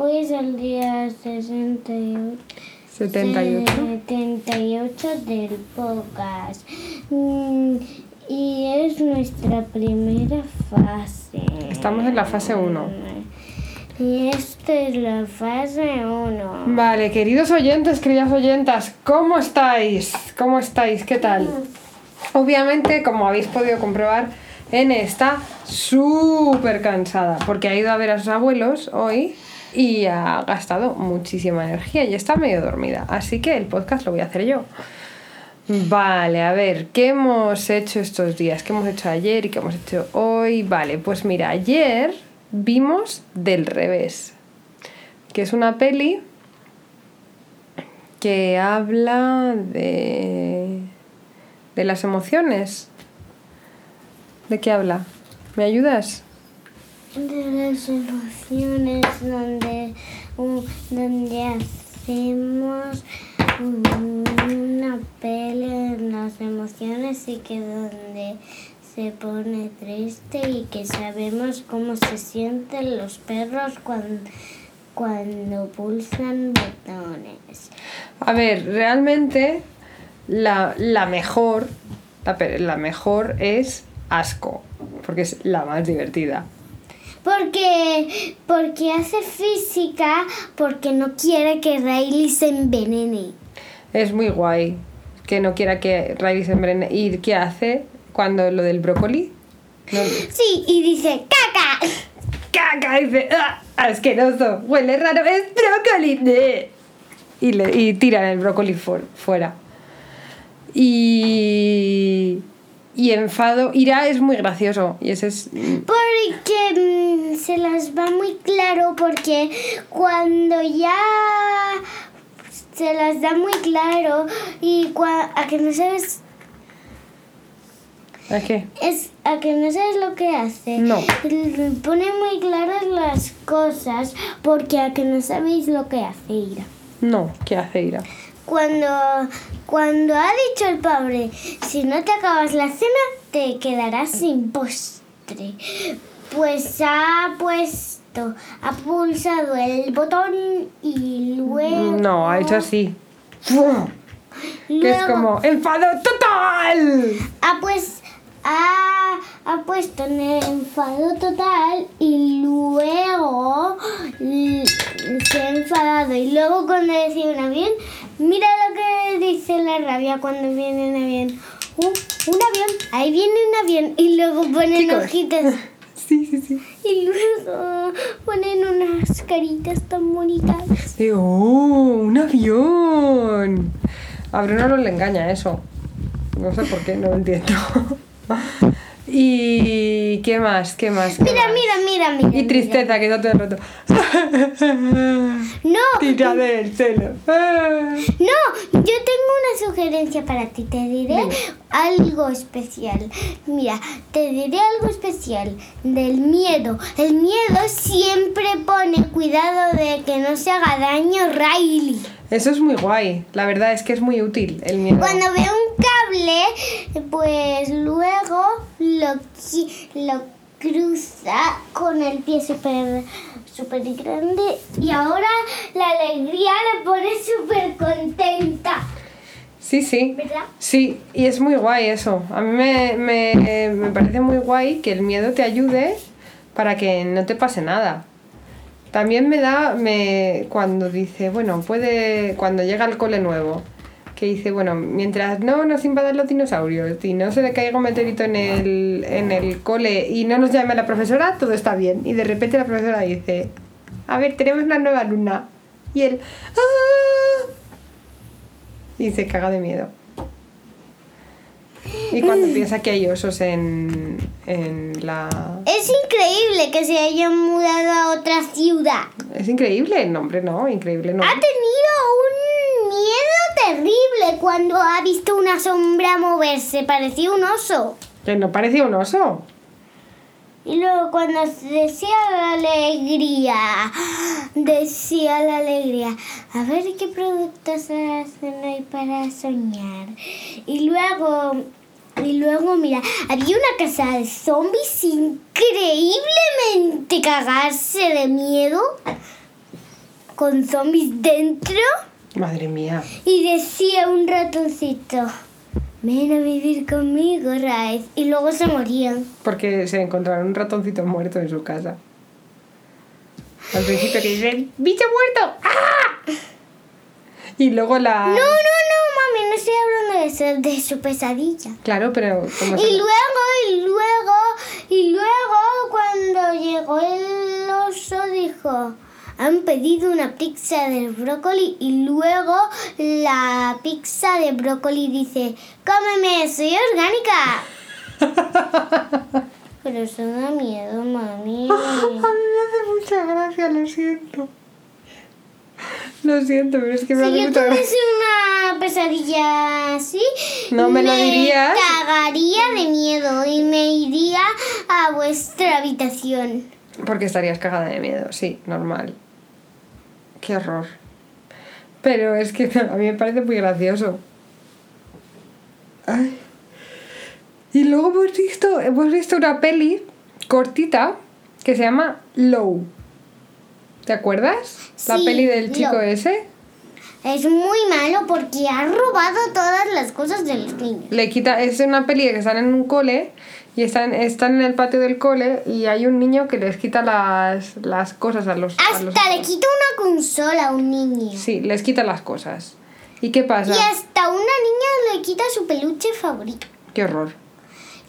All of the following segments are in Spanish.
Hoy es el día 68. 78. 78 del podcast. Mm, Y es nuestra primera fase. Estamos en la fase 1. Y esta es la fase 1. Vale, queridos oyentes, queridas oyentas, ¿cómo estáis? ¿Cómo estáis? ¿Qué tal? Obviamente, como habéis podido comprobar, N está súper cansada porque ha ido a ver a sus abuelos hoy y ha gastado muchísima energía y está medio dormida. Así que el podcast lo voy a hacer yo. Vale, a ver, ¿qué hemos hecho estos días? ¿Qué hemos hecho ayer y qué hemos hecho hoy? Vale, pues mira, ayer vimos Del Revés, que es una peli que habla de, de las emociones. ¿De qué habla? ¿Me ayudas? De las emociones donde, donde hacemos una pelea en las emociones y que donde se pone triste y que sabemos cómo se sienten los perros cuando, cuando pulsan botones. A ver, realmente la, la mejor, la, la mejor es Asco, porque es la más divertida. Porque, porque hace física, porque no quiere que Riley se envenene. Es muy guay que no quiera que Riley se envenene. ¿Y qué hace cuando lo del brócoli? No- Sí, y dice caca. ¡Caca! Dice, ¡ah! ¡Asqueroso! ¡Huele raro! ¡Es brócoli! Y, le, y tiran el brócoli fu- fuera. Y... Y enfado... Ira es muy gracioso. Y ese es... Porque mm, se las va muy claro, porque cuando ya se las da muy claro y cua- a que no sabes ¿A qué? es a que no sabes lo que hace. No. Pone muy claras las cosas porque a que no sabéis lo que hace Ira. No, ¿qué hace Ira? Cuando, cuando ha dicho el pobre, si no te acabas la cena, te quedarás sin postre. Pues ha puesto, ha pulsado el botón y luego... No, ha hecho así. ¡Fum! Que es luego como enfado total. Ha, pues, ha, ha puesto en el enfado total y luego se ha enfadado. Y luego cuando decía un avión, mira lo que dice la rabia cuando viene un avión. Uh, un avión, ahí viene un avión. Y luego ponen Chicos. ojitos. Sí, sí, sí. Y luego ponen unas caritas tan bonitas. Digo, ¡oh! ¡Un avión! A Bruno no le engaña eso. No sé por qué, no lo entiendo. ¿Y qué más? ¿Qué más? ¿Qué Mira, más? mira, mira, mira. Y mira. tristeza, que está todo el rato. No, Tira del celo. No, yo tengo una sugerencia para ti. Te diré Venga. algo especial. Mira, te diré algo especial del miedo. El miedo siempre pone cuidado de que no se haga daño Riley. Eso es muy guay. La verdad es que es muy útil el miedo. Cuando ve un pues luego lo, lo cruza con el pie súper super grande y ahora la alegría le pone súper contenta. Sí, sí. ¿Verdad? Sí, y es muy guay eso. A mí me, me, me parece muy guay que el miedo te ayude para que no te pase nada. También me da, me, cuando dice, bueno, puede, cuando llega al cole nuevo, que dice, bueno, mientras no nos invadan los dinosaurios y no se le caiga un meteorito en el, en el cole y no nos llame la profesora, todo está bien. Y de repente la profesora dice, a ver, tenemos una nueva alumna. Y él, ¡ah! Y se caga de miedo. Y cuando piensa que hay osos en, en la... Es increíble que se hayan mudado a otra ciudad. Es increíble, no, hombre, no, increíble, no. Ha tenido un miedo terrible cuando ha visto una sombra moverse. Parecía un oso. Que no parecía un oso. Y luego cuando decía la alegría, decía la alegría, a ver qué productos hacen hoy para soñar. Y luego, y luego mira, había una casa de zombies increíblemente cagarse de miedo. con zombies dentro Madre mía. y decía un ratoncito, ven a vivir conmigo, Raez. Y luego se morían. Porque se encontraron un ratoncito muerto en su casa. Al principio que dicen, ¡bicho muerto! ¡Ah! Y luego la... No, no, no, mami, no estoy hablando de eso, de su pesadilla. Claro, pero Y luego, y luego, y luego, cuando llegó el oso, dijo, han pedido una pizza de brócoli y luego la pizza de brócoli dice, cómeme, soy orgánica. Pero eso da miedo, mami. A mí me hace mucha gracia, lo siento. Lo siento, pero es que me Si hace yo mucha gracia. tuviese una pesadilla así, No me lo dirías. cagaría de miedo y me iría a vuestra habitación. Porque estarías cagada de miedo, sí, normal. Qué horror. Pero es que a mí me parece muy gracioso. Ay. Y luego hemos visto, hemos visto una peli cortita que se llama Low. ¿Te acuerdas? La Sí, peli del chico Low. ese. Es muy malo porque ha robado todas las cosas de los niños. Le quita, es una peli que están en un cole y están, están en el patio del cole y hay un niño que les quita las, las cosas a los, a los- Hasta le quita una consola a un niño. Sí, les quita las cosas. ¿Y qué pasa? Y hasta una niña le quita su peluche favorito. Qué horror.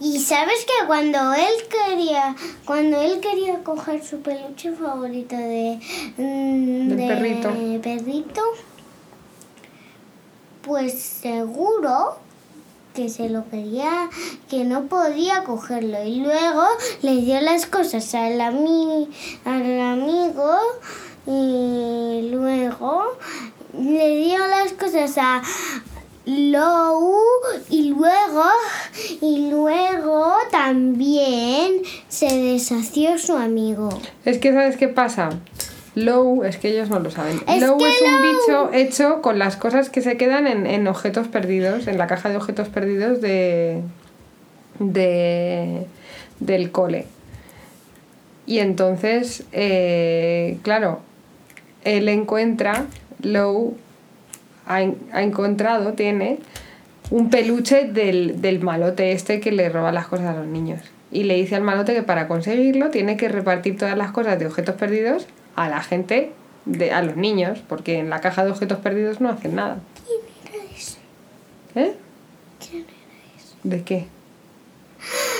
Y sabes que cuando él quería, cuando él quería coger su peluche favorito de, mm, de perrito. perrito, pues seguro que se lo quería, que no podía cogerlo. Y luego le dio las cosas al, ami- al amigo y luego le dio las cosas a Lou y luego y luego también se deshació su amigo. Es que, ¿sabes qué pasa? Low, es que ellos no lo saben. Es Low es un Low- bicho hecho con las cosas que se quedan en, en objetos perdidos, en la caja de objetos perdidos de, de del cole. Y entonces, eh, claro, él encuentra, Low ha, ha encontrado, tiene un peluche del, del malote este que le roba las cosas a los niños. Y le dice al malote que para conseguirlo tiene que repartir todas las cosas de objetos perdidos a la gente, de, a los niños, porque en la caja de objetos perdidos no hacen nada. ¿Eh? ¿De qué?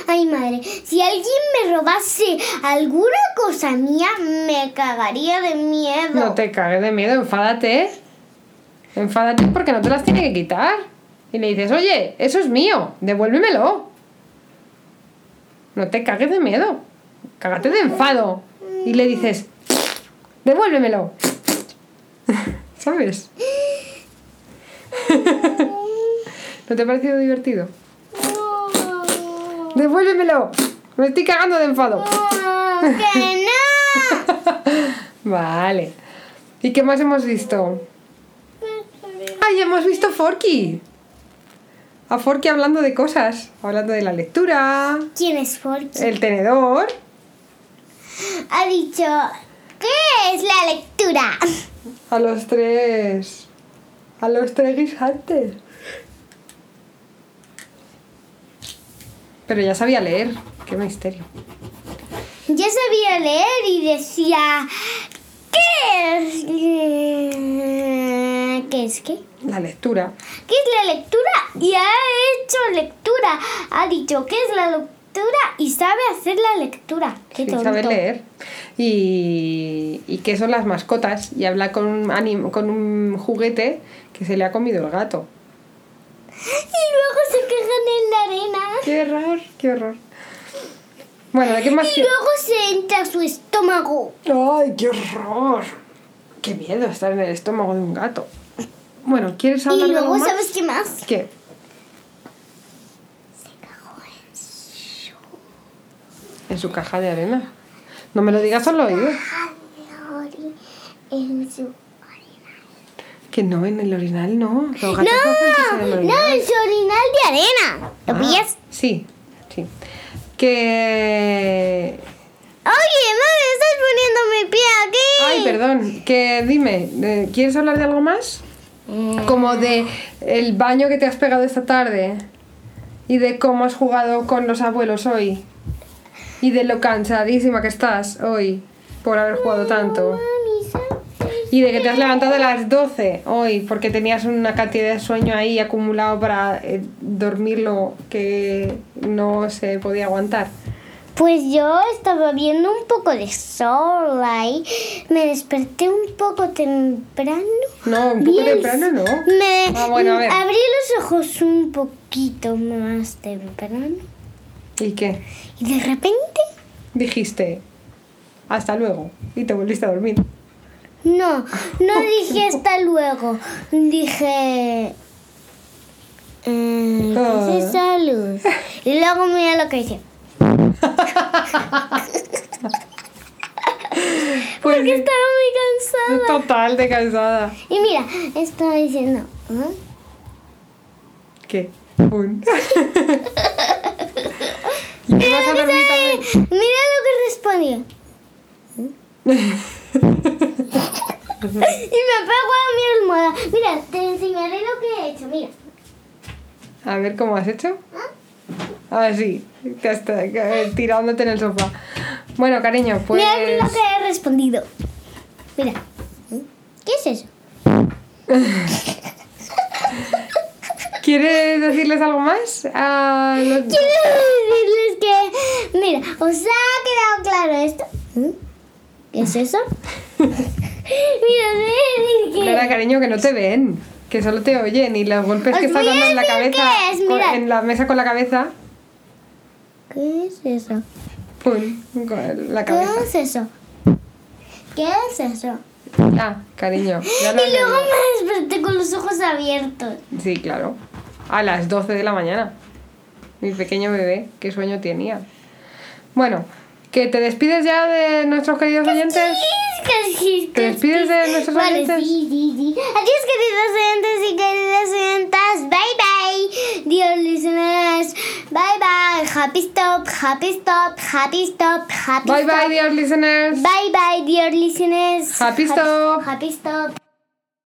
Ay madre, si alguien me robase alguna cosa mía, me cagaría de miedo. No te cagues de miedo, enfádate. Enfádate porque no te las tiene que quitar. Y le dices, oye, eso es mío, devuélvemelo. No te cagues de miedo. Cágate de enfado. Y le dices, devuélvemelo. ¿Sabes? ¿No te ha parecido divertido? Devuélvemelo. Me estoy cagando de enfado. No, que no. Vale. ¿Y qué más hemos visto? ¡Ay, hemos visto Forky! A Forky hablando de cosas. Hablando de la lectura, ¿Quién es Forky? el tenedor. Ha dicho, ¿qué es la lectura? A los tres. A los tres guisantes. Pero ya sabía leer. Qué misterio. Ya sabía leer y decía, ¿qué es? ¿Qué es qué? La lectura. ¿Qué es la lectura? Y ha hecho lectura. Ha dicho, ¿qué es la lectura? Y sabe hacer la lectura. Qué Sí, sabe leer. Y, y qué son las mascotas. Y habla con un, anim- con un juguete que se le ha comido el gato. Y luego se quejan en la arena. Qué horror, qué horror. Bueno, ¿de qué más? Y que- luego se entra a su estómago. ¡Ay, qué horror! Qué miedo estar en el estómago de un gato. Bueno, ¿quieres Y hablar de algo luego, más? ¿sabes qué más? ¿Qué? En su caja de arena. No me lo digas al oído. En su... Que no, en el orinal no. Los gatos No, en el no, en su orinal de arena. ¿Lo Ah, pillas? Sí, sí. Que... Oye, mami, estás poniendo mi pie aquí. Ay, perdón, que dime, eh, ¿quieres hablar de algo más? Como de el baño que te has pegado esta tarde y de cómo has jugado con los abuelos hoy y de lo cansadísima que estás hoy por haber jugado tanto y de que te has levantado a las 12 hoy porque tenías una cantidad de sueño ahí acumulado para eh, dormir lo que no se podía aguantar. Pues yo estaba viendo un poco de sol ahí. Me desperté un poco temprano. No, un poco temprano no. Me Ah, bueno, a ver. abrí los ojos un poquito más temprano. ¿Y qué? Y de repente, Dijiste, hasta luego y te volviste a dormir. no, no dije hasta luego. Dije. Eh, Ah. ¿qué es esa luz? Y luego mira lo que hice. Pues Porque estaba muy cansada. total de cansada. Y mira, estaba diciendo. ¿ah? ¿Qué? Un. ¿Y te vas a? Mira lo que respondió. y me pego a mi almohada. Mira, te enseñaré lo que he hecho. Mira. A ver cómo has hecho. Ah, sí, que está que- tirándote en el sofá. Bueno, cariño, pues. Mira lo que he respondido. Mira. ¿Qué es eso? ¿Quieres decirles algo más? A los- Quiero decirles que. Mira, ¿os ha quedado claro esto? ¿Mm? ¿Qué es eso? mira, mira, Clara, que. cariño, que no te ven. Que solo te oyen y los golpes Os que estás dando en la cabeza. qué con- en la mesa con la cabeza. ¿Qué es eso? Pum, con la ¿Qué cabeza. es eso? ¿Qué es eso? Ah, cariño. Ya lo Y luego me desperté con los ojos abiertos. Sí, claro. A las 12 de la mañana. Mi pequeño bebé, qué sueño tenía. Bueno, que te despides ya de nuestros queridos oyentes. ¿Te despides de nuestros Vale, oyentes? sí, sí, sí. Adiós, queridos oyentes y queridas oyentas. Bye, bye. Dear listeners. Bye, bye. Happy stop, happy stop, happy stop, happy Bye stop. bye, dear listeners. Bye, bye, dear listeners. Happy stop. Happy stop.